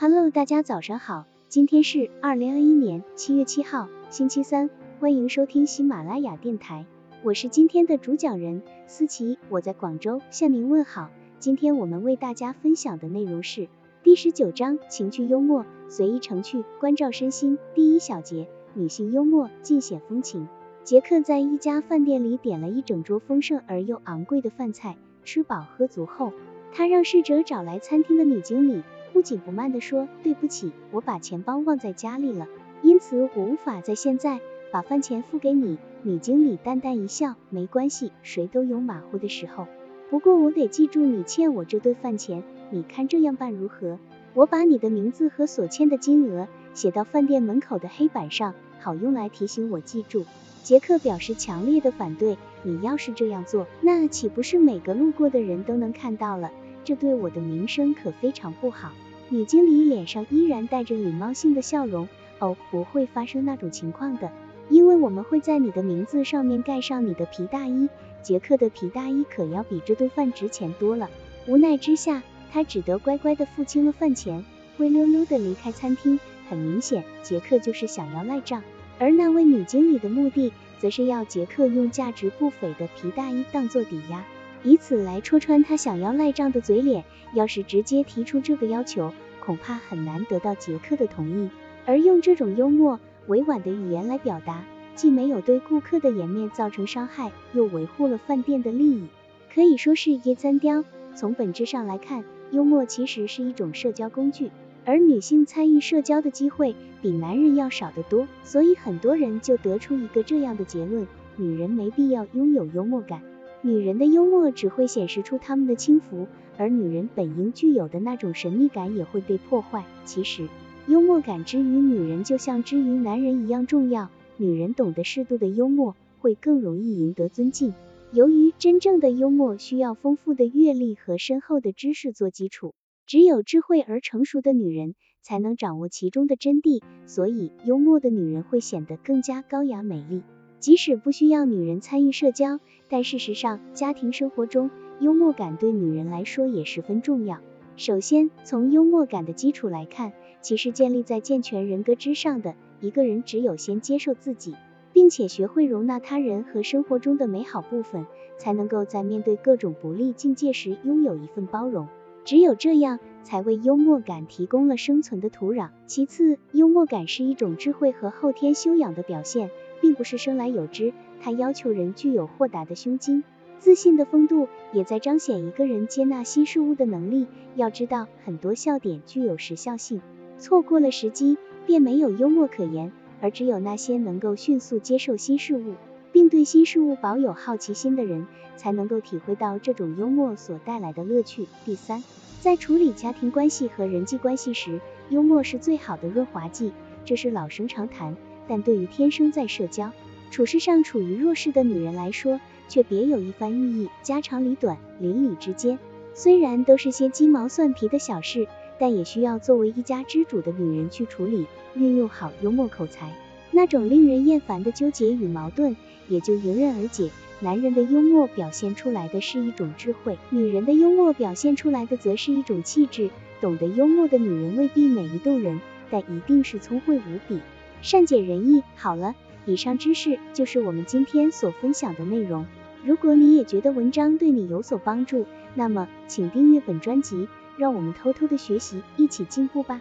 Hello，大家早上好，今天是二零二一年七月七号，星期三，欢迎收听喜马拉雅电台，我是今天的主讲人思琪，我在广州向您问好。今天我们为大家分享的内容是第十九章情趣幽默，随意成趣，关照身心。第一小节，女性幽默尽显风情。杰克在一家饭店里点了一整桌丰盛而又昂贵的饭菜，吃饱喝足后，他让侍者找来餐厅的女经理，不紧不慢地说：“对不起，我把钱包忘在家里了，因此我无法在现在把饭钱付给你。”女经理淡淡一笑：“没关系，谁都有马虎的时候。不过我得记住你欠我这顿饭钱，你看这样办如何？我把你的名字和所欠的金额写到饭店门口的黑板上，好用来提醒我记住。”杰克表示强烈的反对。你要是这样做，那岂不是每个路过的人都能看到了？这对我的名声可非常不好。女经理脸上依然带着礼貌性的笑容。哦，不会发生那种情况的，因为我们会在你的名字上面盖上你的皮大衣。杰克的皮大衣可要比这顿饭值钱多了。无奈之下，他只得乖乖的付清了饭钱，灰溜溜的离开餐厅。很明显，杰克就是想要赖账。而那位女经理的目的，则是要杰克用价值不菲的皮大衣当做抵押，以此来戳穿他想要赖账的嘴脸。要是直接提出这个要求，恐怕很难得到杰克的同意。而用这种幽默委婉的语言来表达，既没有对顾客的颜面造成伤害，又维护了饭店的利益，可以说是一三雕。从本质上来看，幽默其实是一种社交工具。而女性参与社交的机会比男人要少得多，所以很多人就得出一个这样的结论：女人没必要拥有幽默感，女人的幽默只会显示出她们的轻浮，而女人本应具有的那种神秘感也会被破坏。其实，幽默感之于女人就像之于男人一样重要，女人懂得适度的幽默，会更容易赢得尊敬。由于真正的幽默需要丰富的阅历和深厚的知识做基础。只有智慧而成熟的女人才能掌握其中的真谛，所以幽默的女人会显得更加高雅美丽。即使不需要女人参与社交，但事实上，家庭生活中幽默感对女人来说也十分重要。首先，从幽默感的基础来看，其实建立在健全人格之上的。一个人只有先接受自己，并且学会容纳他人和生活中的美好部分，才能够在面对各种不利境界时拥有一份包容。只有这样，才为幽默感提供了生存的土壤。其次，幽默感是一种智慧和后天修养的表现，并不是生来有之。它要求人具有豁达的胸襟、自信的风度，也在彰显一个人接纳新事物的能力。要知道，很多笑点具有时效性，错过了时机，便没有幽默可言。而只有那些能够迅速接受新事物，并对新事物保有好奇心的人，才能够体会到这种幽默所带来的乐趣。第三。在处理家庭关系和人际关系时，幽默是最好的润滑剂，这是老生常谈。但对于天生在社交处事上处于弱势的女人来说，却别有一番寓意。家长里短，邻里之间，虽然都是些鸡毛蒜皮的小事，但也需要作为一家之主的女人去处理，运用好幽默口才，那种令人厌烦的纠结与矛盾也就迎刃而解。男人的幽默表现出来的是一种智慧，女人的幽默表现出来的则是一种气质。懂得幽默的女人未必美丽动人，但一定是聪慧无比，善解人意。好了，以上知识就是我们今天所分享的内容。如果你也觉得文章对你有所帮助，那么请订阅本专辑，让我们偷偷的学习，一起进步吧。